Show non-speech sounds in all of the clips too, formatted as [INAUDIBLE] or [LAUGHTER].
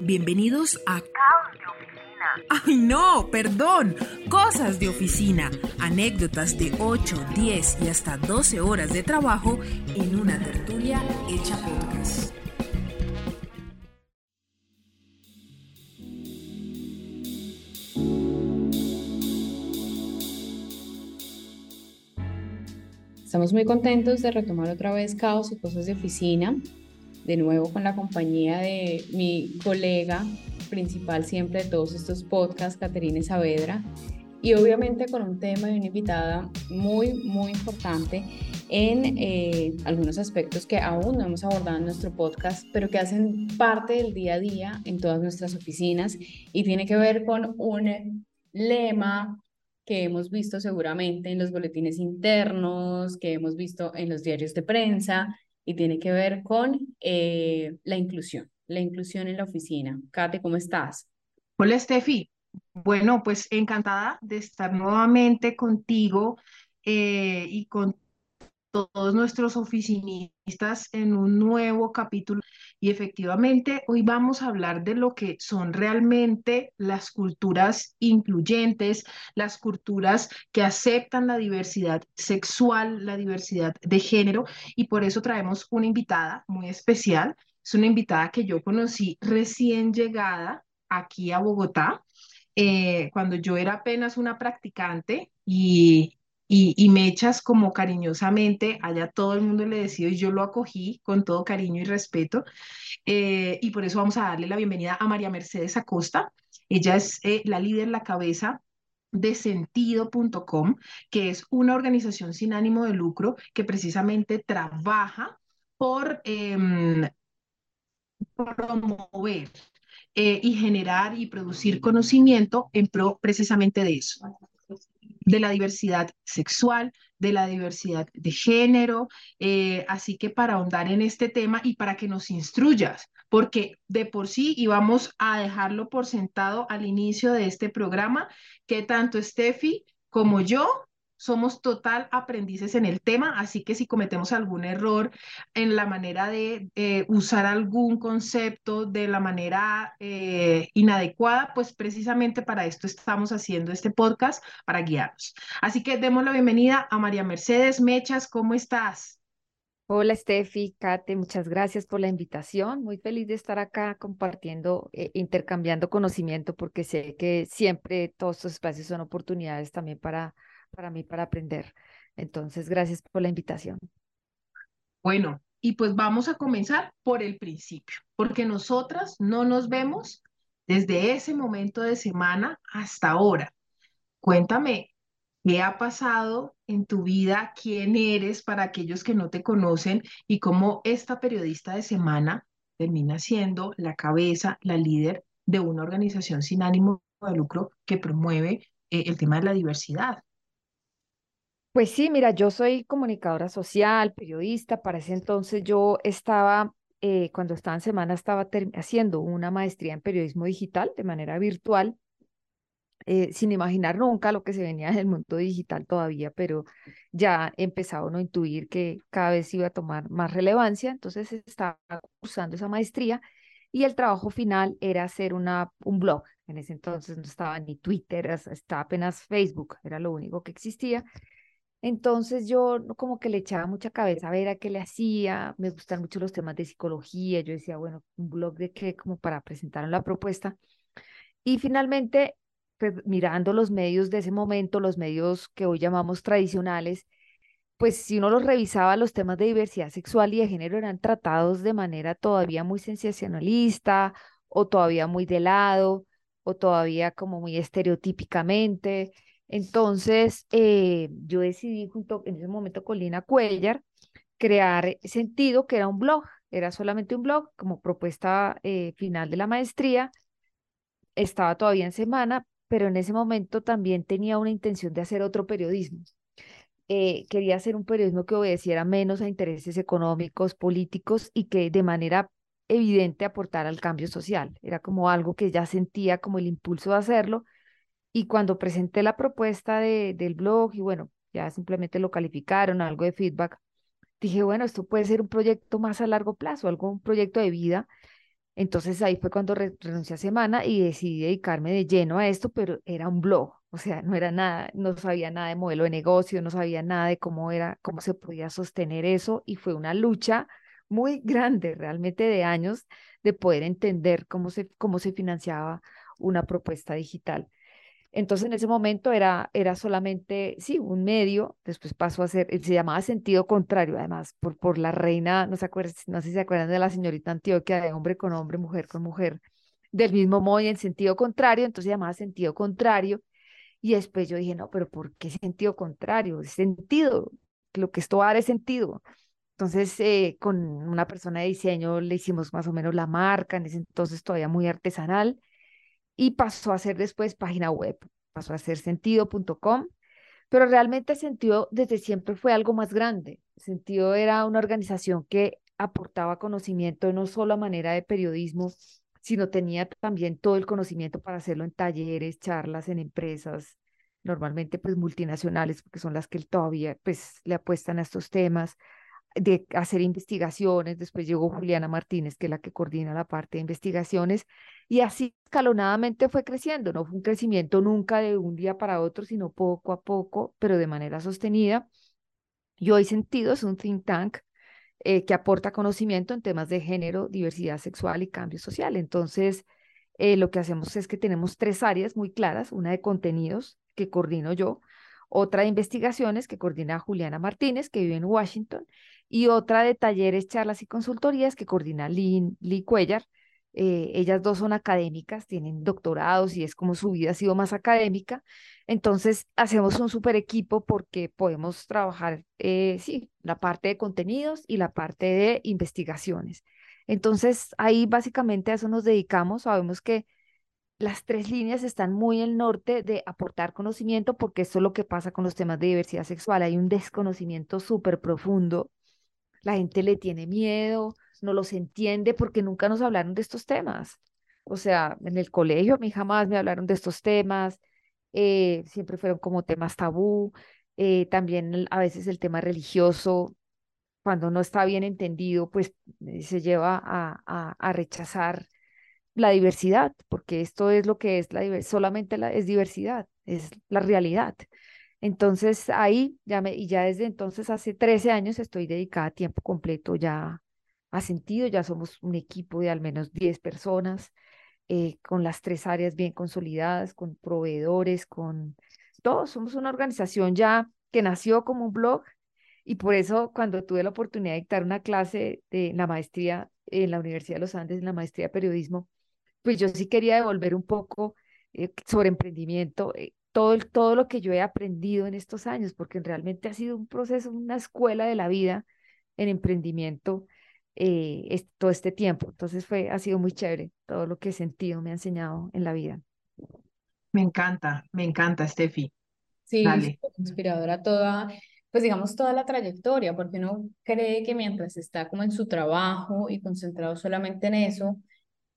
Bienvenidos a Caos de Oficina. ¡Ay no! Perdón. Cosas de oficina. Anécdotas de 8, 10 y hasta 12 horas de trabajo en una tertulia hecha podcast. Estamos muy contentos de retomar otra vez Caos y Cosas de Oficina, de nuevo con la compañía de mi colega principal siempre de todos estos podcasts, Caterine Saavedra, y obviamente con un tema y una invitada muy, muy importante en eh, algunos aspectos que aún no hemos abordado en nuestro podcast, pero que hacen parte del día a día en todas nuestras oficinas y tiene que ver con un lema que hemos visto seguramente en los boletines internos, que hemos visto en los diarios de prensa y tiene que ver con eh, la inclusión, la inclusión en la oficina. Kate, ¿cómo estás? Hola, Steffi. Bueno, pues encantada de estar nuevamente contigo eh, y con todos nuestros oficinistas en un nuevo capítulo. Y efectivamente, hoy vamos a hablar de lo que son realmente las culturas incluyentes, las culturas que aceptan la diversidad sexual, la diversidad de género. Y por eso traemos una invitada muy especial. Es una invitada que yo conocí recién llegada aquí a Bogotá. Eh, cuando yo era apenas una practicante y, y, Mechas como cariñosamente, allá todo el mundo le decía y yo lo acogí con todo cariño y respeto. Eh, y por eso vamos a darle la bienvenida a María Mercedes Acosta. Ella es eh, la líder, la cabeza de sentido.com, que es una organización sin ánimo de lucro que precisamente trabaja por em, promover eh, y generar y producir conocimiento en pro precisamente de eso de la diversidad sexual, de la diversidad de género. Eh, así que para ahondar en este tema y para que nos instruyas, porque de por sí íbamos a dejarlo por sentado al inicio de este programa, que tanto Steffi como yo somos total aprendices en el tema, así que si cometemos algún error en la manera de eh, usar algún concepto de la manera eh, inadecuada, pues precisamente para esto estamos haciendo este podcast, para guiarnos. Así que demos la bienvenida a María Mercedes Mechas, ¿cómo estás? Hola Steffi, Kate, muchas gracias por la invitación. Muy feliz de estar acá compartiendo, eh, intercambiando conocimiento, porque sé que siempre todos estos espacios son oportunidades también para para mí para aprender. Entonces, gracias por la invitación. Bueno, y pues vamos a comenzar por el principio, porque nosotras no nos vemos desde ese momento de semana hasta ahora. Cuéntame, ¿qué ha pasado en tu vida? ¿Quién eres para aquellos que no te conocen? Y cómo esta periodista de semana termina siendo la cabeza, la líder de una organización sin ánimo de lucro que promueve eh, el tema de la diversidad. Pues sí, mira, yo soy comunicadora social, periodista. Para ese entonces yo estaba, eh, cuando estaba en semana, estaba haciendo una maestría en periodismo digital de manera virtual, eh, sin imaginar nunca lo que se venía en el mundo digital todavía, pero ya empezaba uno a intuir que cada vez iba a tomar más relevancia. Entonces estaba cursando esa maestría y el trabajo final era hacer una, un blog. En ese entonces no estaba ni Twitter, estaba apenas Facebook, era lo único que existía. Entonces yo como que le echaba mucha cabeza a ver a qué le hacía, me gustan mucho los temas de psicología, yo decía, bueno, un blog de qué, como para presentar la propuesta. Y finalmente, pues, mirando los medios de ese momento, los medios que hoy llamamos tradicionales, pues si uno los revisaba, los temas de diversidad sexual y de género eran tratados de manera todavía muy sensacionalista o todavía muy de lado o todavía como muy estereotípicamente. Entonces, eh, yo decidí junto en ese momento con Lina Cuellar crear Sentido, que era un blog, era solamente un blog como propuesta eh, final de la maestría. Estaba todavía en semana, pero en ese momento también tenía una intención de hacer otro periodismo. Eh, quería hacer un periodismo que obedeciera menos a intereses económicos, políticos y que de manera evidente aportara al cambio social. Era como algo que ya sentía como el impulso de hacerlo y cuando presenté la propuesta de, del blog y bueno, ya simplemente lo calificaron, algo de feedback, dije, bueno, esto puede ser un proyecto más a largo plazo, algo, un proyecto de vida. Entonces ahí fue cuando renuncié a Semana y decidí dedicarme de lleno a esto, pero era un blog, o sea, no era nada, no sabía nada de modelo de negocio, no sabía nada de cómo era, cómo se podía sostener eso y fue una lucha muy [LAUGHS] grande, realmente de años, de poder entender cómo se, cómo se financiaba una propuesta digital. Entonces en ese momento era, era solamente, sí, un medio, después pasó a ser, se llamaba sentido contrario, además, por, por la reina, no, se acuerdan, no sé si se acuerdan de la señorita Antioquia, de hombre con hombre, mujer con mujer, del mismo modo y en sentido contrario, entonces se llamaba sentido contrario. Y después yo dije, no, pero ¿por qué sentido contrario? Sentido, lo que esto va a es sentido. Entonces, eh, con una persona de diseño le hicimos más o menos la marca, en ese entonces todavía muy artesanal y pasó a ser después página web, pasó a ser sentido.com, pero realmente Sentido desde siempre fue algo más grande. Sentido era una organización que aportaba conocimiento no solo a manera de periodismo, sino tenía también todo el conocimiento para hacerlo en talleres, charlas, en empresas, normalmente pues multinacionales, porque son las que todavía pues le apuestan a estos temas, de hacer investigaciones, después llegó Juliana Martínez, que es la que coordina la parte de investigaciones, y así escalonadamente fue creciendo, no fue un crecimiento nunca de un día para otro, sino poco a poco, pero de manera sostenida. Y hoy Sentido es un think tank eh, que aporta conocimiento en temas de género, diversidad sexual y cambio social. Entonces, eh, lo que hacemos es que tenemos tres áreas muy claras, una de contenidos que coordino yo, otra de investigaciones que coordina Juliana Martínez, que vive en Washington, y otra de talleres, charlas y consultorías que coordina Lee, Lee Cuellar. Eh, ellas dos son académicas, tienen doctorados y es como su vida ha sido más académica. Entonces hacemos un super equipo porque podemos trabajar, eh, sí, la parte de contenidos y la parte de investigaciones. Entonces ahí básicamente a eso nos dedicamos. Sabemos que las tres líneas están muy en el norte de aportar conocimiento porque esto es lo que pasa con los temas de diversidad sexual. Hay un desconocimiento súper profundo la gente le tiene miedo, no los entiende porque nunca nos hablaron de estos temas. O sea, en el colegio a mí jamás me hablaron de estos temas, eh, siempre fueron como temas tabú, eh, también a veces el tema religioso, cuando no está bien entendido, pues eh, se lleva a, a, rechazar la diversidad, porque esto es lo que es la diversidad, solamente la, es diversidad, es la realidad. Entonces ahí ya me, y ya desde entonces, hace 13 años, estoy dedicada a tiempo completo ya a sentido, ya somos un equipo de al menos 10 personas, eh, con las tres áreas bien consolidadas, con proveedores, con todos, somos una organización ya que nació como un blog y por eso cuando tuve la oportunidad de dictar una clase de la maestría en la Universidad de los Andes, en la maestría de periodismo, pues yo sí quería devolver un poco eh, sobre emprendimiento, eh, todo, todo lo que yo he aprendido en estos años, porque realmente ha sido un proceso, una escuela de la vida en emprendimiento eh, todo este tiempo. Entonces fue, ha sido muy chévere todo lo que he sentido, me ha enseñado en la vida. Me encanta, me encanta, Steffi. Sí, inspiradora toda, pues digamos toda la trayectoria, porque uno cree que mientras está como en su trabajo y concentrado solamente en eso,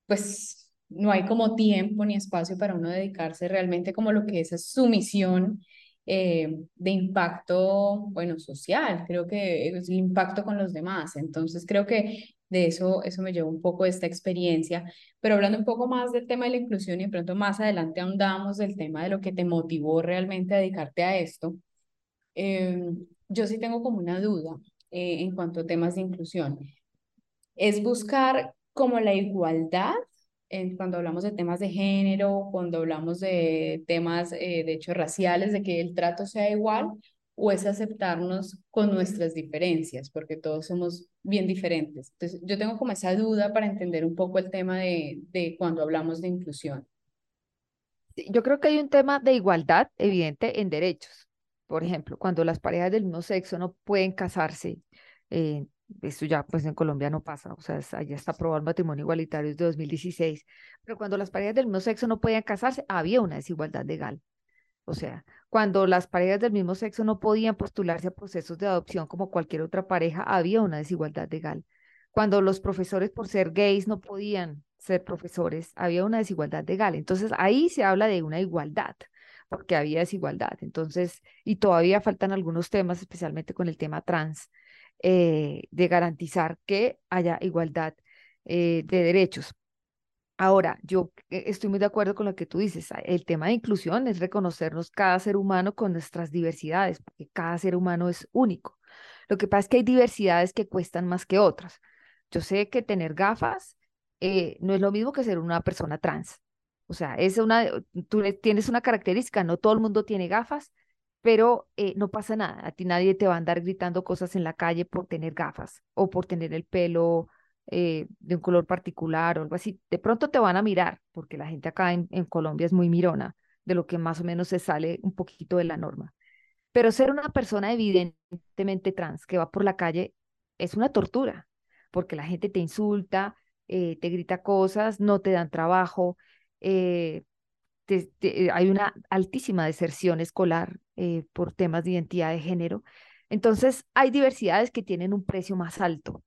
pues no hay como tiempo ni espacio para uno dedicarse realmente como lo que es su misión eh, de impacto, bueno, social, creo que es el impacto con los demás. Entonces creo que de eso, eso me llevó un poco esta experiencia, pero hablando un poco más del tema de la inclusión y pronto más adelante ahondamos del tema de lo que te motivó realmente a dedicarte a esto. Em, yo sí tengo como una duda eh, en cuanto a temas de inclusión. Es buscar como la igualdad cuando hablamos de temas de género, cuando hablamos de temas eh, de hechos raciales, de que el trato sea igual, o es aceptarnos con nuestras diferencias, porque todos somos bien diferentes. Entonces, yo tengo como esa duda para entender un poco el tema de, de cuando hablamos de inclusión. Yo creo que hay un tema de igualdad evidente en derechos. Por ejemplo, cuando las parejas del mismo sexo no pueden casarse, eh, esto ya pues en Colombia no pasa, o sea, allá está aprobado el matrimonio igualitario desde 2016, pero cuando las parejas del mismo sexo no podían casarse, había una desigualdad legal. O sea, cuando las parejas del mismo sexo no podían postularse a procesos de adopción como cualquier otra pareja, había una desigualdad legal. Cuando los profesores por ser gays no podían ser profesores, había una desigualdad legal. Entonces ahí se habla de una igualdad, porque había desigualdad. Entonces, y todavía faltan algunos temas, especialmente con el tema trans, eh, de garantizar que haya igualdad eh, de derechos. Ahora, yo eh, estoy muy de acuerdo con lo que tú dices. El tema de inclusión es reconocernos cada ser humano con nuestras diversidades, porque cada ser humano es único. Lo que pasa es que hay diversidades que cuestan más que otras. Yo sé que tener gafas no es lo mismo que ser una persona trans. O sea, es una, tú tienes una característica, no todo el mundo tiene gafas, pero eh, no pasa nada. A ti nadie te va a andar gritando cosas en la calle por tener gafas o por tener el pelo eh, de un color particular o algo así. De pronto te van a mirar, porque la gente acá en, Colombia es muy mirona de lo que más o menos se sale un poquito de la norma. Pero ser una persona evidentemente trans que va por la calle es una tortura, porque la gente te insulta, eh, te grita cosas, no te dan trabajo, eh, hay una altísima deserción escolar por temas de identidad de género. Entonces, hay diversidades que tienen un precio más alto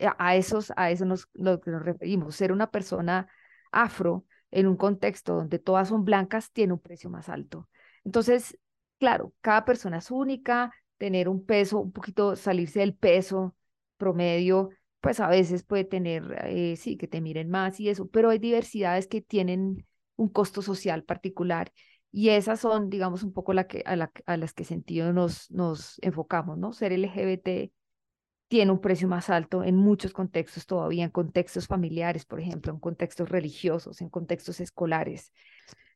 eh, a esos, a eso nos, lo nos referimos. Ser una persona afro en un contexto donde todas son blancas tiene un precio más alto. Entonces, claro, cada persona es única, tener un peso, un poquito salirse del peso promedio, pues a veces puede tener, eh, sí, que te miren más y eso, pero hay diversidades que tienen un costo social particular y esas son, digamos, un poco la que, a, la, a las que sentido nos, nos enfocamos, ¿no? Ser LGBT tiene un precio más alto en muchos contextos todavía, en contextos familiares, por ejemplo, en contextos religiosos, en contextos escolares.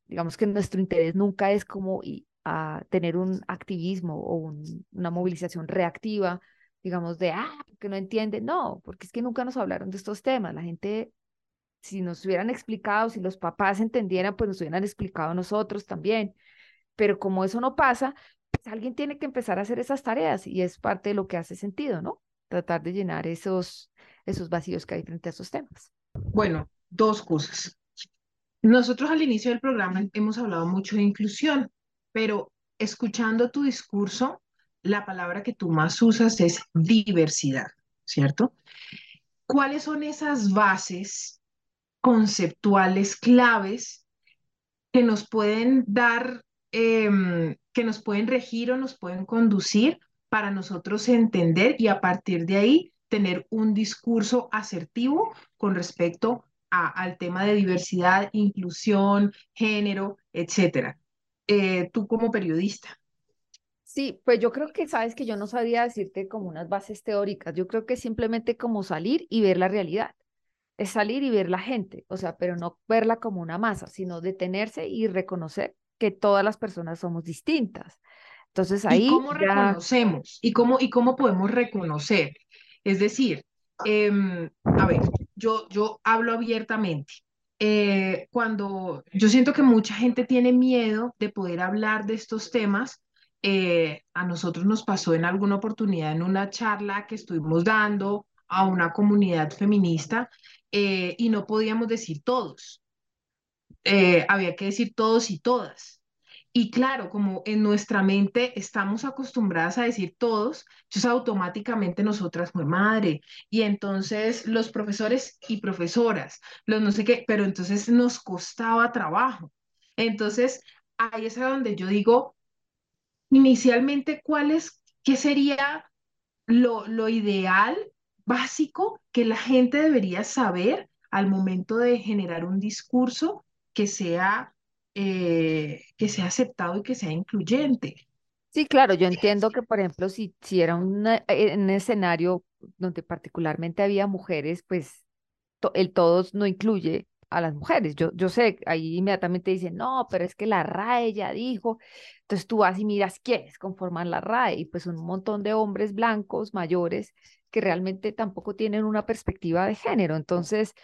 Digamos que nuestro interés nunca es como a tener un activismo o una movilización reactiva, digamos, de, ah, que no entiende. No, porque es que nunca nos hablaron de estos temas. La gente, si nos hubieran explicado, si los papás entendieran, pues nos hubieran explicado a nosotros también. Pero como eso no pasa, pues alguien tiene que empezar a hacer esas tareas y es parte de lo que hace sentido, ¿no? tratar de llenar esos, esos vacíos que hay frente a esos temas. Bueno, dos cosas. Nosotros al inicio del programa hemos hablado mucho de inclusión, pero escuchando tu discurso, la palabra que tú más usas es diversidad, ¿cierto? ¿Cuáles son esas bases conceptuales claves que nos pueden dar, em, que nos pueden regir o nos pueden conducir para nosotros entender y a partir de ahí tener un discurso asertivo con respecto al tema de diversidad, inclusión, género, etcétera. Eh, tú como periodista. Sí, pues yo creo que sabes que yo no sabía decirte como unas bases teóricas, yo creo que simplemente como salir y ver la realidad, es salir y ver la gente, o sea, pero no verla como una masa, sino detenerse y reconocer que todas las personas somos distintas, entonces ahí... ¿Y cómo reconocemos? ¿Y cómo, ¿Y cómo podemos reconocer? Es decir, em, a ver, yo, yo hablo abiertamente. Eh, cuando yo siento que mucha gente tiene miedo de poder hablar de estos temas, eh, a nosotros nos pasó en alguna oportunidad en una charla que estuvimos dando a una comunidad feminista eh, y no podíamos decir todos. había que decir todos y todas. Y claro, como en nuestra mente estamos acostumbradas a decir todos, entonces automáticamente nosotras fue madre. Y entonces los profesores y profesoras, los no sé qué, pero entonces nos costaba trabajo. Entonces ahí es a donde yo digo, inicialmente, ¿cuál es, qué sería lo, lo ideal, básico, que la gente debería saber al momento de generar un discurso que sea eh, que sea aceptado y que sea incluyente. Sí, claro, yo entiendo que, por ejemplo, si, si era un escenario donde particularmente había mujeres, pues el todos no incluye a las mujeres. Yo, yo sé, ahí inmediatamente dicen, no, pero es que la RAE ya dijo. Entonces tú vas y miras quiénes conforman la RAE y pues un montón de hombres blancos mayores que realmente tampoco tienen una perspectiva de género. Entonces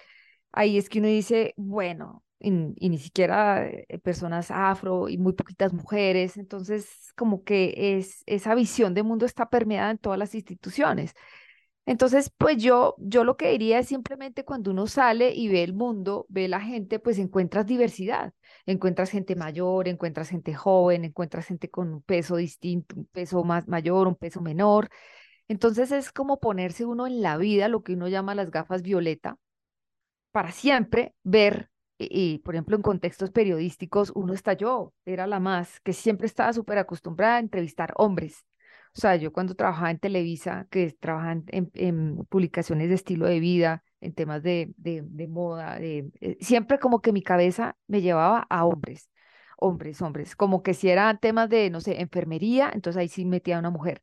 ahí es que uno dice, bueno, y, ni siquiera eh, personas afro y muy poquitas mujeres. Entonces, como que es, esa visión de mundo está permeada en todas las instituciones. Entonces, pues yo, yo lo que diría es simplemente cuando uno sale y ve el mundo, ve la gente, pues encuentras diversidad. Encuentras gente mayor, encuentras gente joven, encuentras gente con un peso distinto, un peso más mayor, un peso menor. Entonces es como ponerse uno en la vida, lo que uno llama las gafas violeta, para siempre ver y, por ejemplo, en contextos periodísticos, uno estalló, era la más, que siempre estaba súper acostumbrada a entrevistar hombres, O sea, yo cuando trabajaba en Televisa, que trabajaba en, publicaciones de estilo de vida, en temas de, de, de moda, de, eh, siempre como que mi cabeza me llevaba a hombres, hombres, hombres, como que si eran temas de, no sé, enfermería, entonces ahí sí metía a una mujer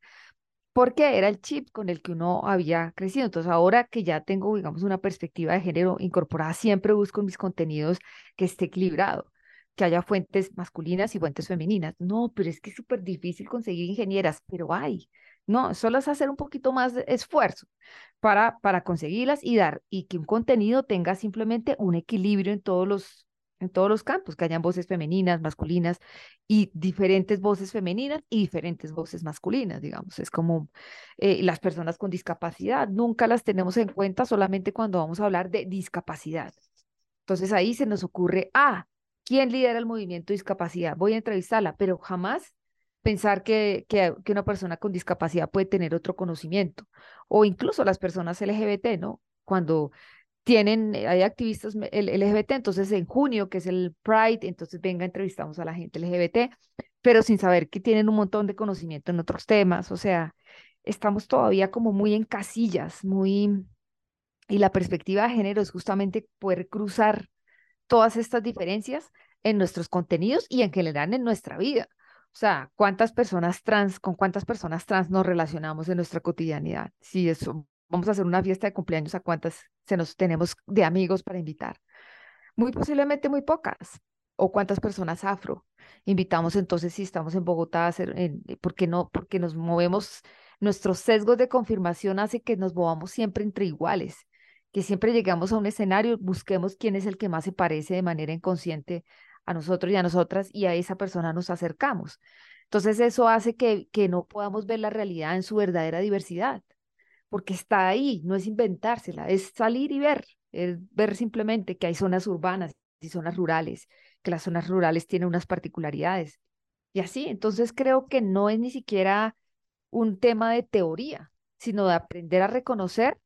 porque era el chip con el que uno había crecido. Entonces, ahora que ya tengo, digamos, una perspectiva de género incorporada, siempre busco en mis contenidos que esté equilibrado, que haya fuentes masculinas y fuentes femeninas. No, pero es que es súper difícil conseguir ingenieras, pero hay. No, solo es hacer un poquito más esfuerzo para, para conseguirlas y dar, y que un contenido tenga simplemente un equilibrio en todos los en todos los campos, que hayan voces femeninas, masculinas y diferentes voces femeninas y diferentes voces masculinas, digamos. Es como eh, las personas con discapacidad, nunca las tenemos en cuenta solamente cuando vamos a hablar de discapacidad. Entonces ahí se nos ocurre, ah, ¿quién lidera el movimiento de discapacidad? Voy a entrevistarla, pero jamás pensar que, que, que una persona con discapacidad puede tener otro conocimiento, o incluso las personas LGBT, ¿no? Cuando tienen, eh, hay activistas LGBT, entonces en junio, que es el Pride, entonces venga, entrevistamos a la gente LGBT, pero sin saber que tienen un montón de conocimiento en otros temas, o sea, estamos todavía como muy en casillas, muy... Y la perspectiva de género es justamente poder cruzar todas estas diferencias en nuestros contenidos y en general en nuestra vida. O sea, ¿cuántas personas trans, con cuántas personas trans nos relacionamos en nuestra cotidianidad? Si eso vamos a hacer una fiesta de cumpleaños, ¿a cuántas se nos tenemos de amigos para invitar? Muy posiblemente muy pocas. ¿O cuántas personas afro invitamos entonces si estamos en Bogotá a hacer, en, porque no, porque nos movemos, nuestros sesgos de confirmación hace que nos movamos siempre entre iguales, que siempre llegamos a un escenario, busquemos quién es el que más se parece de manera inconsciente a nosotros y a nosotras y a esa persona nos acercamos. Entonces eso hace que, que no podamos ver la realidad en su verdadera diversidad porque está ahí, no es inventársela, es salir y ver, es ver simplemente que hay zonas urbanas y zonas rurales, que las zonas rurales tienen unas particularidades. Y así, entonces creo que no es ni siquiera un tema de teoría, sino de aprender a reconocer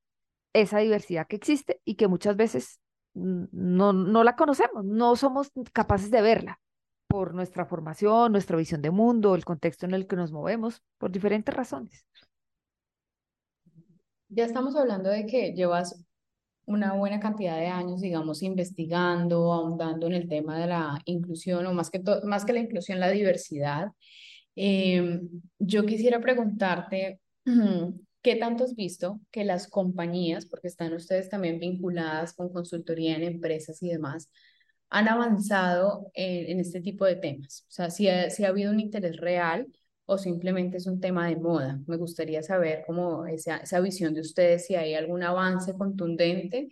esa diversidad que existe y que muchas veces no, no la conocemos, no somos capaces de verla por nuestra formación, nuestra visión de mundo, el contexto en el que nos movemos, por diferentes razones. Ya estamos hablando de que llevas una buena cantidad de años, digamos, investigando, ahondando en el tema de la inclusión, o más que, más que la inclusión, la diversidad. Em, yo quisiera preguntarte, ¿qué tanto has visto que las compañías, porque están ustedes también vinculadas con consultoría en empresas y demás, han avanzado en, este tipo de temas? O sea, si si ha habido un interés real o simplemente es un tema de moda. Me gustaría saber cómo esa, esa visión de ustedes, si hay algún avance contundente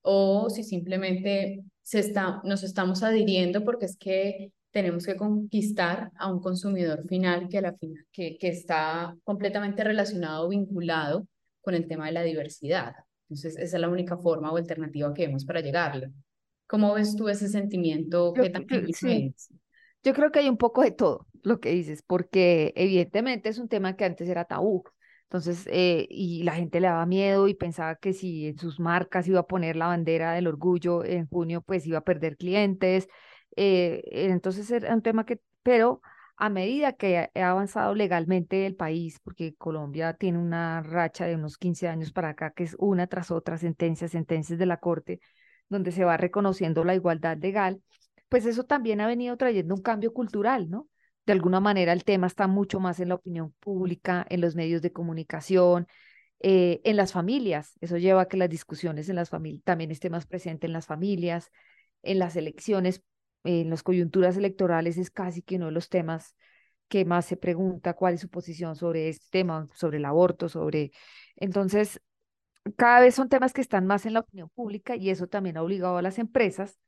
o si simplemente se está, nos estamos adhiriendo porque es que tenemos que conquistar a un consumidor final que, a la final, que, que está completamente relacionado, vinculado con el tema de la diversidad. Entonces, esa es la única forma o alternativa que vemos para llegarle. ¿Cómo ves tú ese sentimiento? ¿Qué tan sí. Yo creo que hay un poco de todo lo que dices, porque evidentemente es un tema que antes era tabú. Entonces, eh, y la gente le daba miedo y pensaba que si en sus marcas iba a poner la bandera del orgullo en junio, pues iba a perder clientes. Eh, entonces era un tema que, pero a medida que ha avanzado legalmente el país, porque Colombia tiene una racha de unos 15 años para acá, que es una tras otra sentencia, sentencias de la Corte, donde se va reconociendo la igualdad legal, pues eso también ha venido trayendo un cambio cultural, ¿no? De alguna manera el tema está mucho más en la opinión pública, en los medios de comunicación, eh, en las familias. Eso lleva a que las discusiones en las familias también estén más presentes en las familias, en las elecciones, en las coyunturas electorales es casi que uno de los temas que más se pregunta cuál es su posición sobre este tema, sobre el aborto, sobre... Entonces, cada vez son temas que están más en la opinión pública y eso también ha obligado a las empresas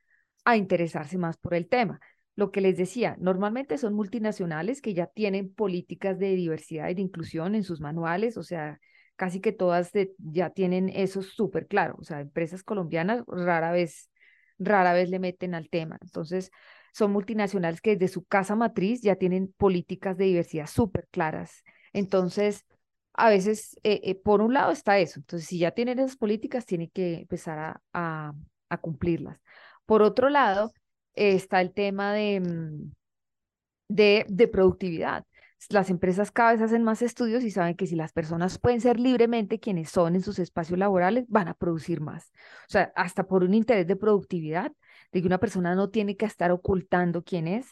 a interesarse más por el tema. Lo que les decía, normalmente son multinacionales que ya tienen políticas de diversidad y de inclusión en sus manuales, o sea, casi que todas ya tienen eso súper claro, o sea, empresas colombianas rara vez, rara vez le meten al tema. Entonces, son multinacionales que desde su casa matriz ya tienen políticas de diversidad súper claras. Entonces, a veces, eh, eh, por un lado está eso. Entonces, si ya tienen esas políticas, tienen que empezar a cumplirlas. Por otro lado, está el tema de, mm, de, de productividad. las empresas cada vez hacen más estudios y saben que si las personas pueden ser libremente quienes son en sus espacios laborales, van a producir más. O sea, hasta por un interés de productividad, de que una persona no tiene que estar ocultando quién es,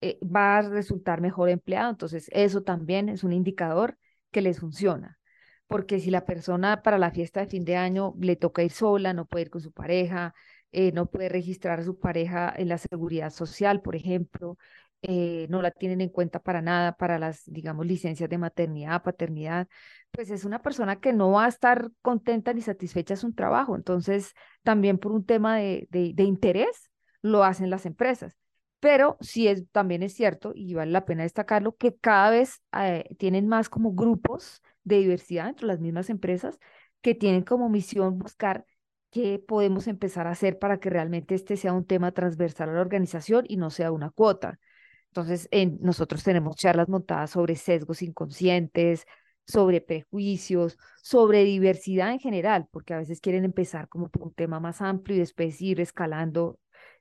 eh, va a resultar mejor empleado. Entonces, eso también es un indicador que les funciona. Porque si la persona para la fiesta de fin de año le toca ir sola, no puede ir con su pareja, eh, no puede registrar a su pareja en la seguridad social, por ejemplo, eh, no la tienen en cuenta para nada para las, digamos, licencias de maternidad, paternidad, pues es una persona que no va a estar contenta ni satisfecha de su trabajo. Entonces, también por un tema de, de, interés, lo hacen las empresas. Pero sí es, también es cierto, y vale la pena destacarlo, que cada vez eh, tienen más como grupos de diversidad entre las mismas empresas que tienen como misión buscar qué podemos empezar a hacer para que realmente este sea un tema transversal a la organización y no sea una cuota. Entonces, nosotros tenemos charlas montadas sobre sesgos inconscientes, sobre prejuicios, sobre diversidad en general, porque a veces quieren empezar como por un tema más amplio y después ir escalando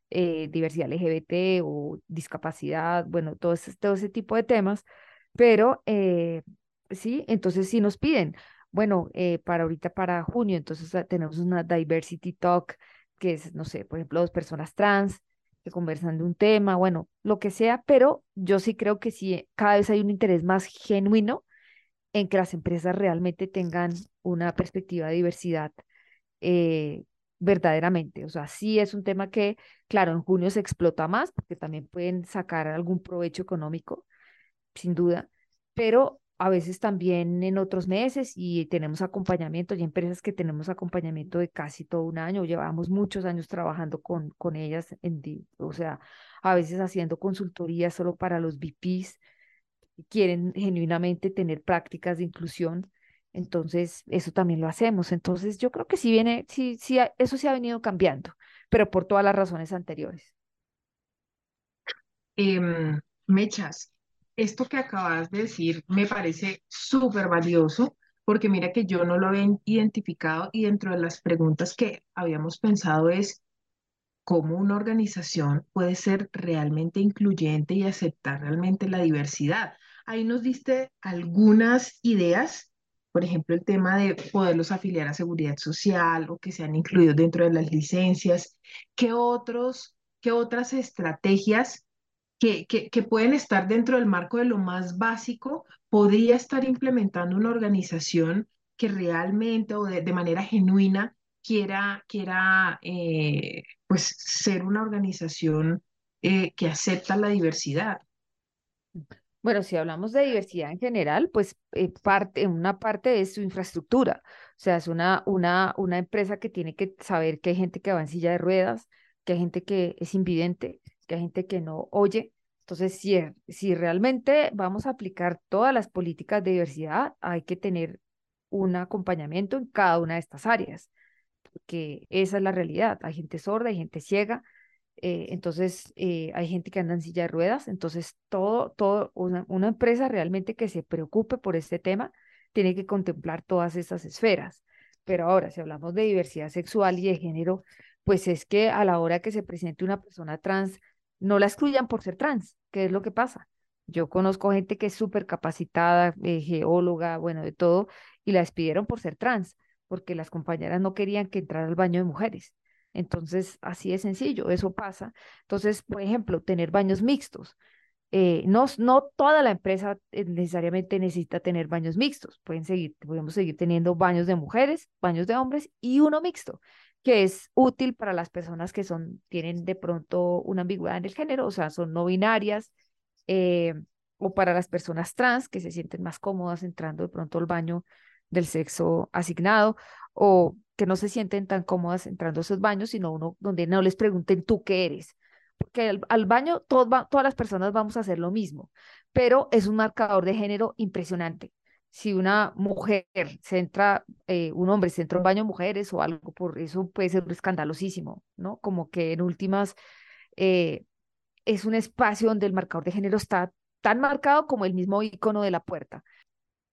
eh, diversidad LGBT o discapacidad, bueno, todo ese, todo ese tipo de temas, pero eh, sí, entonces sí nos piden, bueno, eh, para ahorita, para junio, entonces ah, tenemos una diversity talk, que es, no sé, por ejemplo, dos personas trans, que conversan de un tema, bueno, lo que sea, pero yo sí creo que sí, cada vez hay un interés más genuino en que las empresas realmente tengan una perspectiva de diversidad eh, verdaderamente. O sea, sí es un tema que, claro, en junio se explota más porque también pueden sacar algún provecho económico, sin duda, pero a veces también en otros meses y tenemos acompañamiento, hay empresas que tenemos acompañamiento de casi todo un año, llevamos muchos años trabajando con, con ellas, en, o sea, a veces haciendo consultoría solo para los VPs, quieren genuinamente tener prácticas de inclusión, entonces eso también lo hacemos, entonces yo creo que sí viene, sí, sí, eso se ha venido cambiando, pero por todas las razones anteriores. Em, Mechas, esto que acabas de decir me parece súper valioso porque mira que yo no lo había identificado y dentro de las preguntas que habíamos pensado es cómo una organización puede ser realmente incluyente y aceptar realmente la diversidad. Ahí nos diste algunas ideas, por ejemplo, el tema de poderlos afiliar a seguridad social o que sean incluidos dentro de las licencias. ¿Qué otros, qué otras estrategias que, que, pueden estar dentro del marco de lo más básico, podría estar implementando una organización que realmente o de, manera genuina quiera, quiera eh, pues ser una organización eh, que acepta la diversidad. Bueno, si hablamos de diversidad en general, pues eh, parte, una parte es su infraestructura. O sea, es una, una, una empresa que tiene que saber que hay gente que va en silla de ruedas, que hay gente que es invidente, que hay gente que no oye. Entonces, si, si realmente vamos a aplicar todas las políticas de diversidad, hay que tener un acompañamiento en cada una de estas áreas, porque esa es la realidad. Hay gente sorda, hay gente ciega, eh, entonces eh, hay gente que anda en silla de ruedas. Entonces, todo, todo, una, una empresa realmente que se preocupe por este tema tiene que contemplar todas estas esferas. Pero ahora, si hablamos de diversidad sexual y de género, pues es que a la hora que se presente una persona trans, no la excluyan por ser trans, ¿qué es lo que pasa? Yo conozco gente que es súper capacitada, eh, geóloga, bueno, de todo, y la despidieron por ser trans, porque las compañeras no querían que entrara al baño de mujeres. Entonces, así de sencillo, eso pasa. Entonces, por ejemplo, tener baños mixtos. Eh, no, no toda la empresa eh, necesariamente necesita tener baños mixtos. Pueden seguir, podemos seguir teniendo baños de mujeres, baños de hombres y uno mixto que es útil para las personas que son, tienen de pronto una ambigüedad en el género, o sea, son no binarias, eh, o para las personas trans que se sienten más cómodas entrando de pronto al baño del sexo asignado, o que no se sienten tan cómodas entrando a esos baños, sino uno donde no les pregunten tú qué eres. Porque al, baño todas las personas vamos a hacer lo mismo, pero es un marcador de género impresionante si una mujer se entra, eh, un hombre se entra a un baño mujeres o algo por eso puede ser escandalosísimo, ¿no? Como que en últimas eh, es un espacio donde el marcador de género está tan marcado como el mismo icono de la puerta.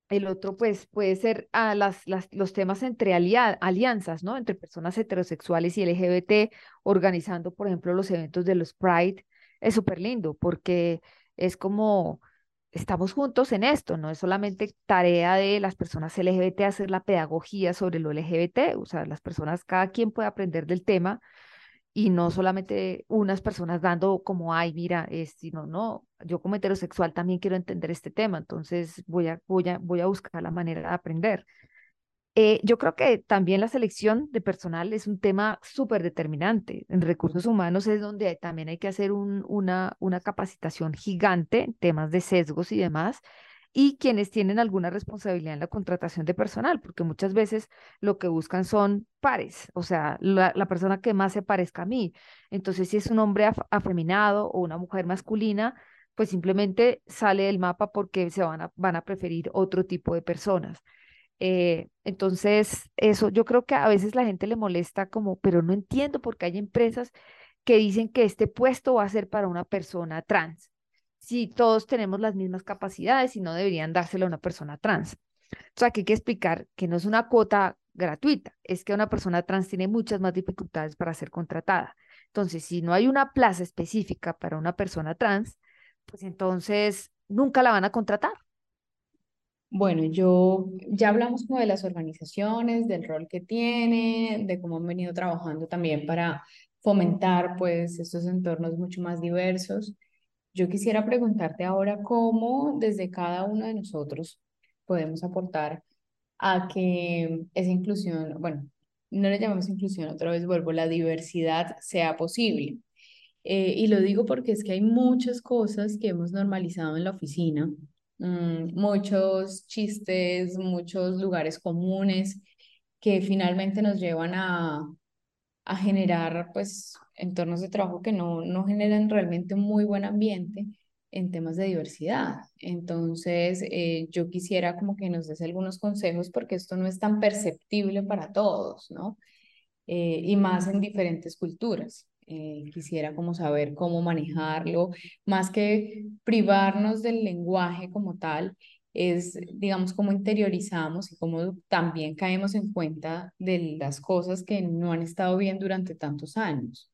El otro, pues, puede ser a las, los temas entre alianzas, ¿no? Entre personas heterosexuales y LGBT, organizando, por ejemplo, los eventos de los Pride. Es súper lindo porque es como estamos juntos en esto, no es solamente tarea de las personas LGBT hacer la pedagogía sobre lo LGBT, o sea, las personas, cada quien puede aprender del tema y no solamente unas personas dando como, ay, mira, es, sino, no, yo como heterosexual también quiero entender este tema, entonces voy a, voy a, voy a buscar la manera de aprender. Eh, yo creo que también la selección de personal es un tema súper determinante. En recursos humanos es donde también hay que hacer un, una, una capacitación gigante temas de sesgos y demás, y quienes tienen alguna responsabilidad en la contratación de personal, porque muchas veces lo que buscan son pares, o sea, la, persona que más se parezca a mí. Entonces, si es un hombre afeminado o una mujer masculina, pues simplemente sale del mapa porque se van a, van a preferir otro tipo de personas. Eh, entonces, eso yo creo que a veces la gente le molesta como, pero no entiendo por qué hay empresas que dicen que este puesto va a ser para una persona trans. Si todos tenemos las mismas capacidades y no deberían dárselo a una persona trans. O sea, que hay que explicar que no es una cuota gratuita, es que una persona trans tiene muchas más dificultades para ser contratada. Entonces, si no hay una plaza específica para una persona trans, pues entonces nunca la van a contratar. Bueno, yo ya hablamos como de las organizaciones, del rol que tienen, de cómo han venido trabajando también para fomentar pues estos entornos mucho más diversos. Yo quisiera preguntarte ahora cómo desde cada uno de nosotros podemos aportar a que esa inclusión, bueno, no le llamamos inclusión, otra vez vuelvo, la diversidad sea posible. Eh, y lo digo porque es que hay muchas cosas que hemos normalizado en la oficina Mm, muchos chistes, muchos lugares comunes que finalmente nos llevan a, a generar pues entornos de trabajo que no, no generan realmente un muy buen ambiente en temas de diversidad. Entonces, eh, yo quisiera como que nos des algunos consejos porque esto no es tan perceptible para todos, ¿no? Eh, y más en diferentes culturas. Eh, quisiera como saber cómo manejarlo, más que privarnos del lenguaje como tal, es, digamos, cómo interiorizamos y cómo también caemos en cuenta de las cosas que no han estado bien durante tantos años.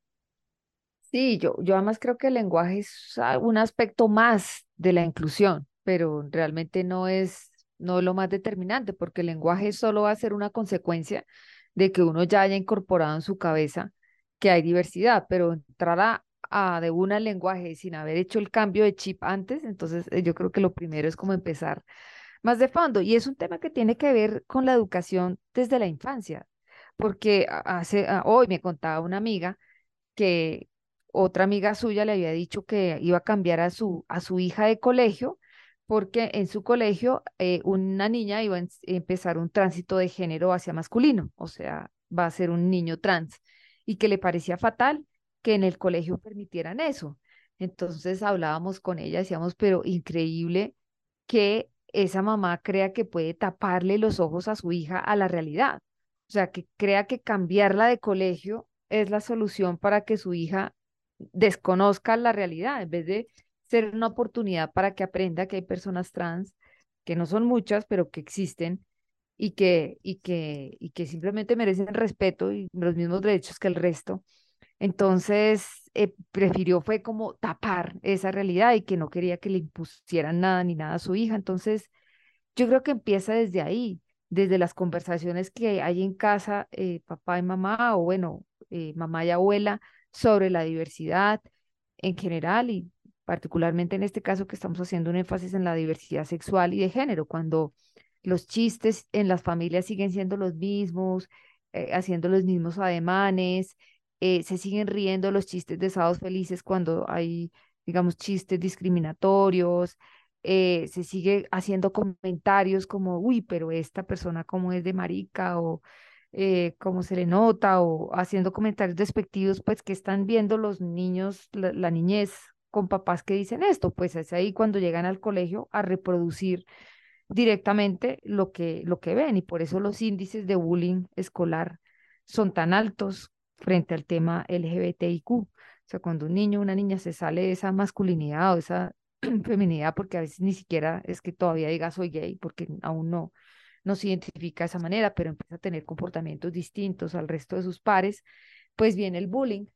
Sí, yo, yo además creo que el lenguaje es un aspecto más de la inclusión, pero realmente no es, no es lo más determinante, porque el lenguaje solo va a ser una consecuencia de que uno ya haya incorporado en su cabeza que hay diversidad, pero entrar a, de una lenguaje sin haber hecho el cambio de chip antes, entonces eh, yo creo que lo primero es como empezar más de fondo. Y es un tema que tiene que ver con la educación desde la infancia, porque hace, hoy me contaba una amiga que otra amiga suya le había dicho que iba a cambiar a su, a su hija de colegio porque en su colegio eh, una niña iba a empezar un tránsito de género hacia masculino, o sea, va a ser un niño trans y que le parecía fatal que en el colegio permitieran eso. Entonces hablábamos con ella, decíamos, pero increíble que esa mamá crea que puede taparle los ojos a su hija a la realidad. O sea, que crea que cambiarla de colegio es la solución para que su hija desconozca la realidad, en vez de ser una oportunidad para que aprenda que hay personas trans, que no son muchas, pero que existen y que, y que, y que simplemente merecen respeto y los mismos derechos que el resto. Entonces, eh, prefirió fue como tapar esa realidad y que no quería que le impusieran nada ni nada a su hija. Entonces, yo creo que empieza desde ahí, desde las conversaciones que hay en casa, eh, papá y mamá, o bueno, eh, mamá y abuela, sobre la diversidad en general y particularmente en este caso que estamos haciendo un énfasis en la diversidad sexual y de género, cuando los chistes en las familias siguen siendo los mismos, haciendo los mismos ademanes, eh, se siguen riendo los chistes de sábados felices cuando hay, digamos, chistes discriminatorios, eh, se sigue haciendo comentarios como, uy, pero esta persona como es de marica o cómo se le nota o haciendo comentarios despectivos, pues que están viendo los niños, la niñez con papás que dicen esto, pues es ahí cuando llegan al colegio a reproducir directamente lo que, lo que ven y por eso los índices de bullying escolar son tan altos frente al tema LGBTIQ. O sea, cuando un niño o una niña se sale de esa masculinidad o esa [CLEARS THROAT] feminidad, porque a veces ni siquiera es que todavía diga soy gay, porque aún no, no se identifica de esa manera, pero empieza a tener comportamientos distintos al resto de sus pares, pues viene el bullying.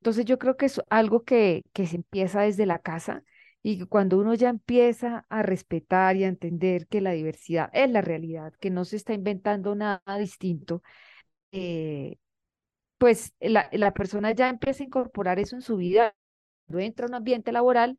Entonces yo creo que es algo que, que se empieza desde la casa y que cuando uno ya empieza a respetar y a entender que la diversidad es la realidad, que no se está inventando nada distinto, eh, pues la, la persona ya empieza a incorporar eso en su vida. Cuando entra a un ambiente laboral,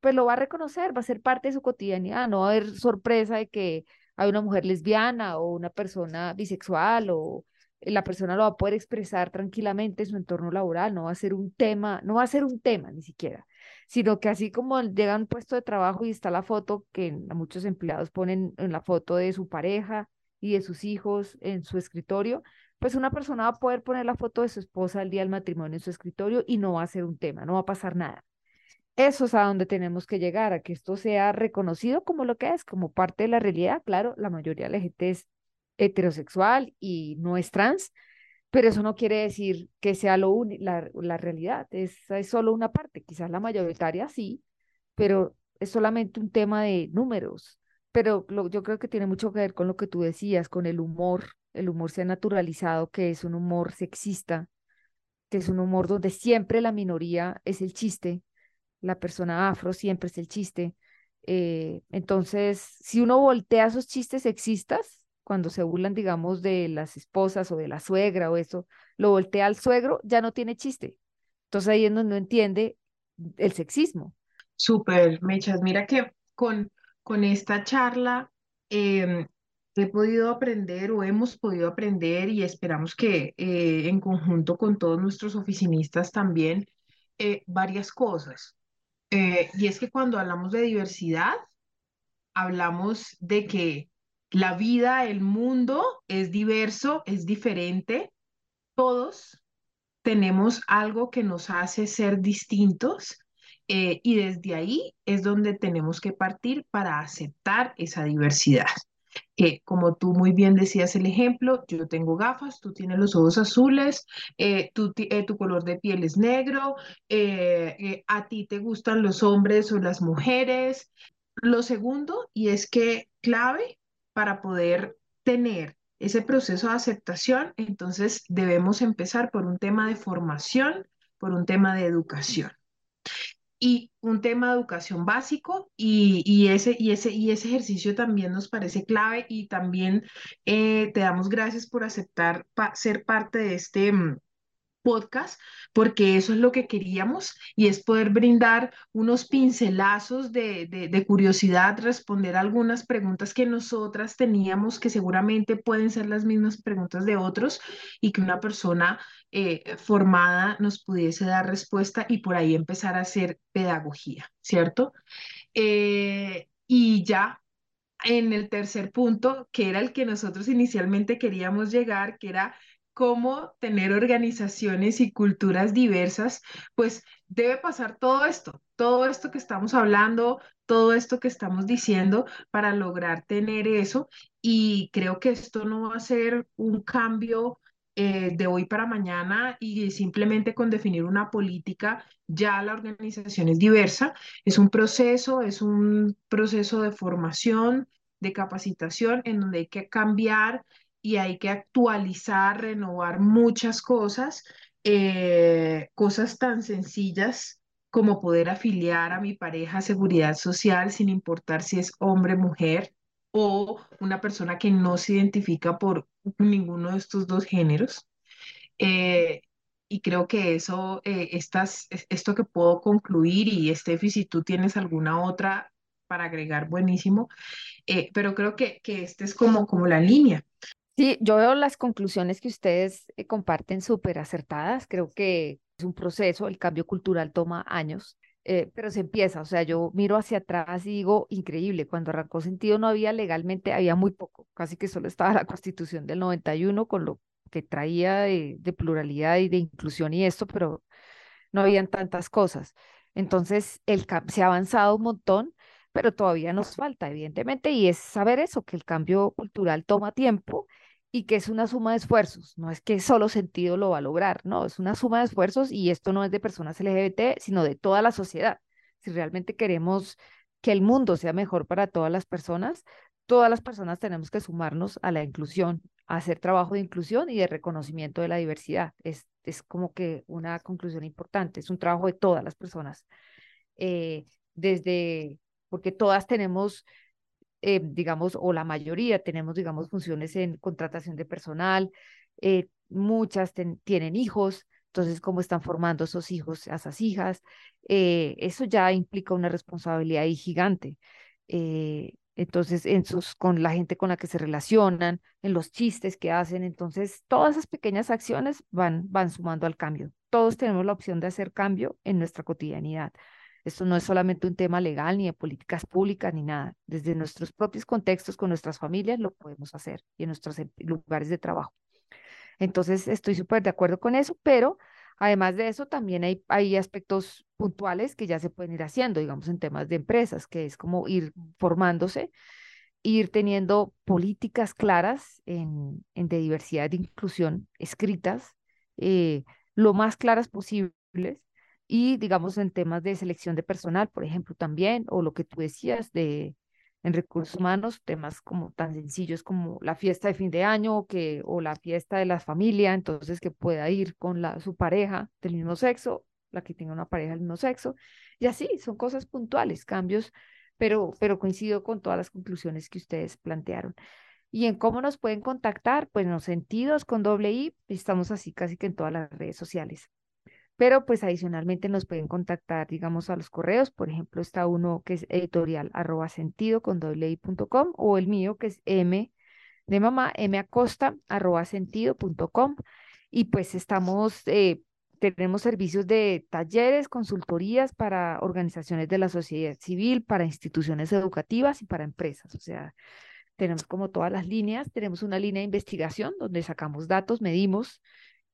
pues lo va a reconocer, va a ser parte de su cotidianidad, no va a haber sorpresa de que hay una mujer lesbiana o una persona bisexual o la persona lo va a poder expresar tranquilamente en su entorno laboral, no va a ser un tema, no va a ser un tema ni siquiera, sino que así como llega a un puesto de trabajo y está la foto que muchos empleados ponen en la foto de su pareja y de sus hijos en su escritorio, pues una persona va a poder poner la foto de su esposa al día del matrimonio en su escritorio y no va a ser un tema, no va a pasar nada. Eso es a donde tenemos que llegar, a que esto sea reconocido como lo que es, como parte de la realidad. Claro, la mayoría de la gente es heterosexual y no es trans, pero eso no quiere decir que sea lo la, la realidad, es, es solo una parte, quizás la mayoritaria sí, pero es solamente un tema de números. Pero yo creo que tiene mucho que ver con lo que tú decías, con el humor. El humor se ha naturalizado, que es un humor sexista, que es un humor donde siempre la minoría es el chiste, la persona afro siempre es el chiste. Eh, entonces, si uno voltea esos chistes sexistas, cuando se burlan, digamos, de las esposas o de la suegra o eso, lo voltea al suegro, ya no tiene chiste. Entonces ahí es donde no entiende el sexismo. Súper, Mechas. Mira que con, con esta charla em, he podido aprender o hemos podido aprender y esperamos que eh, en conjunto con todos nuestros oficinistas también eh, varias cosas. Eh, y es que cuando hablamos de diversidad, hablamos de que la vida, el mundo es diverso, es diferente. Todos tenemos algo que nos hace ser distintos eh, y desde ahí es donde tenemos que partir para aceptar esa diversidad que como tú muy bien decías el ejemplo, yo tengo gafas, tú tienes los ojos azules, eh, eh, tu color de piel es negro, eh, a ti te gustan los hombres o las mujeres. Lo segundo, y es que clave para poder tener ese proceso de aceptación, entonces debemos empezar por un tema de formación, por un tema de educación y un tema de educación básico y, ese, y, ese, y ese ejercicio también nos parece clave y también eh, te damos gracias por aceptar ser parte de este, mm, podcast, porque eso es lo que queríamos y es poder brindar unos pincelazos de, de, curiosidad, responder algunas preguntas que nosotras teníamos, que seguramente pueden ser las mismas preguntas de otros y que una persona eh, formada nos pudiese dar respuesta y por ahí empezar a hacer pedagogía, ¿cierto? Eh, y ya en el tercer punto, que era el que nosotros inicialmente queríamos llegar, que era cómo tener organizaciones y culturas diversas, pues debe pasar todo esto, todo esto que estamos hablando, todo esto que estamos diciendo para lograr tener eso. Y creo que esto no va a ser un cambio eh, de hoy para mañana y simplemente con definir una política, ya la organización es diversa, es un proceso, es un proceso de formación, de capacitación en donde hay que cambiar y hay que actualizar, renovar muchas cosas, eh, cosas tan sencillas como poder afiliar a mi pareja seguridad social sin importar si es hombre, mujer o una persona que no se identifica por ninguno de estos dos géneros. Eh, y creo que eso, eh, estas, esto que puedo concluir, y Steffi, si tú tienes alguna otra para agregar, buenísimo, pero creo que, que este es como, como la línea. Sí, yo veo las conclusiones que ustedes eh, comparten súper acertadas. Creo que es un proceso, el cambio cultural toma años, eh, pero se empieza. O sea, yo miro hacia atrás y digo, increíble, cuando arrancó sentido no había legalmente, había muy poco, casi que solo estaba [LAUGHS] la constitución del 91 con lo que traía de, de pluralidad y de inclusión y esto, pero no habían tantas cosas. Entonces, el, se ha avanzado un montón, pero todavía nos falta, evidentemente, y es saber eso, que el cambio cultural toma tiempo y que es una suma de esfuerzos, no es que solo sentido lo va a lograr, no, es una suma de esfuerzos y esto no es de personas LGBT, sino de toda la sociedad. Si realmente queremos que el mundo sea mejor para todas las personas, todas las personas tenemos que sumarnos a la inclusión, a hacer trabajo de inclusión y de reconocimiento de la diversidad. Es, es como que una conclusión importante, es un trabajo de todas las personas. Eh, desde, porque todas tenemos, eh, digamos, o la mayoría tenemos, digamos, funciones en contratación de personal, eh, muchas tienen hijos, entonces cómo están formando esos hijos, esas hijas, eh, eso ya implica una responsabilidad ahí gigante. Eh, entonces, en sus, con la gente con la que se relacionan, en los chistes que hacen, entonces todas esas pequeñas acciones van, van sumando al cambio. Todos tenemos la opción de hacer cambio en nuestra cotidianidad. Esto no es solamente un tema legal ni de políticas públicas ni nada. Desde nuestros propios contextos con nuestras familias lo podemos hacer y en nuestros lugares de trabajo. Entonces, estoy súper de acuerdo con eso, pero además de eso, también hay, hay aspectos puntuales que ya se pueden ir haciendo, digamos, en temas de empresas, que es como ir formándose, ir teniendo políticas claras en, en de diversidad e inclusión escritas, eh, lo más claras posibles y digamos en temas de selección de personal, por ejemplo, también, o lo que tú decías de en recursos humanos, temas como tan sencillos como la fiesta de fin de año o, que, o la fiesta de la familia, entonces que pueda ir con la, su pareja del mismo sexo, la que tenga una pareja del mismo sexo, y así, son cosas puntuales, cambios, pero, pero coincido con todas las conclusiones que ustedes plantearon. Y en cómo nos pueden contactar, pues en los sentidos con doble I, estamos así casi que en todas las redes sociales pero pues adicionalmente nos pueden contactar, digamos, a los correos, por ejemplo, está uno que es editorial arroba sentido con doble o el mío que es m de mamá, m acosta arroba sentido y pues estamos, eh, tenemos servicios de talleres, consultorías para organizaciones de la sociedad civil, para instituciones educativas y para empresas, o sea, tenemos como todas las líneas, tenemos una línea de investigación donde sacamos datos, medimos,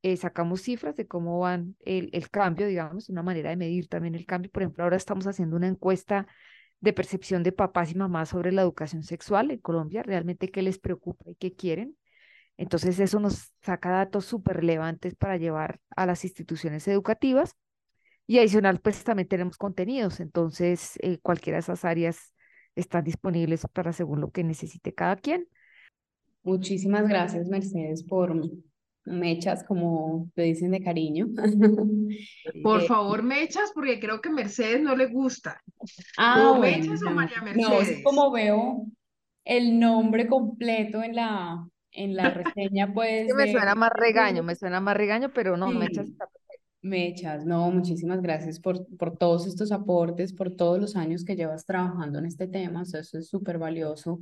eh, sacamos cifras de cómo van el, el cambio, digamos, una manera de medir también el cambio. Por ejemplo, ahora estamos haciendo una encuesta de percepción de papás y mamás sobre la educación sexual en Colombia, realmente qué les preocupa y qué quieren. Entonces, eso nos saca datos súper relevantes para llevar a las instituciones educativas. Y adicional, pues también tenemos contenidos. Entonces, eh, cualquiera de esas áreas están disponibles para según lo que necesite cada quien. Muchísimas gracias, Mercedes, por mechas, como te dicen de cariño. [LAUGHS] [LAUGHS] Por eh, favor, mechas, porque creo que Mercedes no le gusta. Ah, o mechas o María Mercedes. No, es como veo el nombre completo en la, en la reseña, pues. me suena más regaño, me suena más regaño, pero no, mechas Mechas, no, muchísimas gracias por, por todos estos aportes, por todos los años que llevas trabajando en este tema, eso es súper valioso,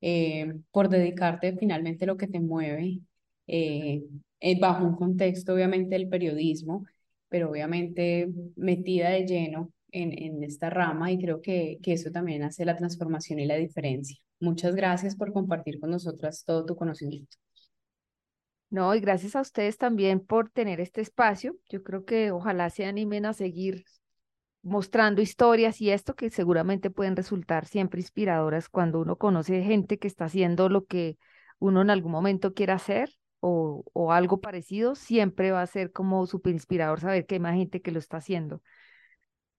eh, por dedicarte finalmente lo que te mueve, eh, eh, bajo un contexto obviamente del periodismo, pero obviamente metida de lleno en, en esta rama y creo que, que eso también hace la transformación y la diferencia. Muchas gracias por compartir con nosotras todo tu conocimiento. No, y gracias a ustedes también por tener este espacio. Yo creo que ojalá se animen a seguir mostrando historias y esto que seguramente pueden resultar siempre inspiradoras cuando uno conoce gente que está haciendo lo que uno en algún momento quiere hacer o, algo parecido, siempre va a ser como súper inspirador saber que hay más gente que lo está haciendo.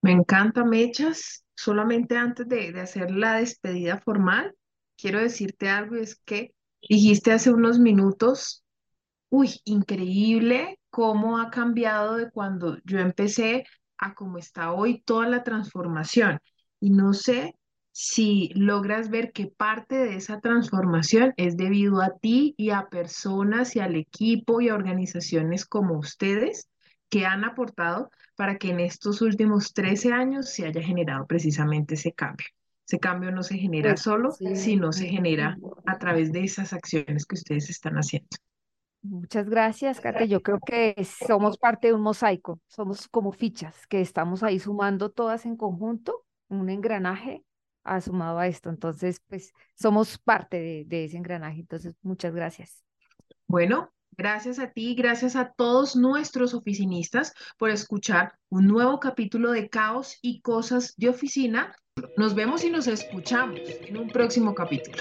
Me encanta, Mechas. Solamente antes de, de hacer la despedida formal, quiero decirte algo, es que dijiste hace unos minutos, uy, increíble cómo ha cambiado de cuando yo empecé a cómo está hoy toda la transformación. Y no sé si logras ver que parte de esa transformación es debido a ti y a personas y al equipo y a organizaciones como ustedes que han aportado para que en estos últimos 13 años se haya generado precisamente ese cambio. Ese cambio no se genera pues solo, sino se genera a través de esas acciones que ustedes están haciendo. Muchas gracias, Kate. Yo creo que somos parte de un mosaico, somos como fichas que estamos ahí sumando todas en conjunto, un engranaje ha sumado a esto. Entonces, pues somos parte de, de ese engranaje. Entonces, muchas gracias. Bueno, Gracias a ti, gracias a todos nuestros oficinistas por escuchar un nuevo capítulo de Caos y Cosas de Oficina. Nos vemos y nos escuchamos en un próximo capítulo.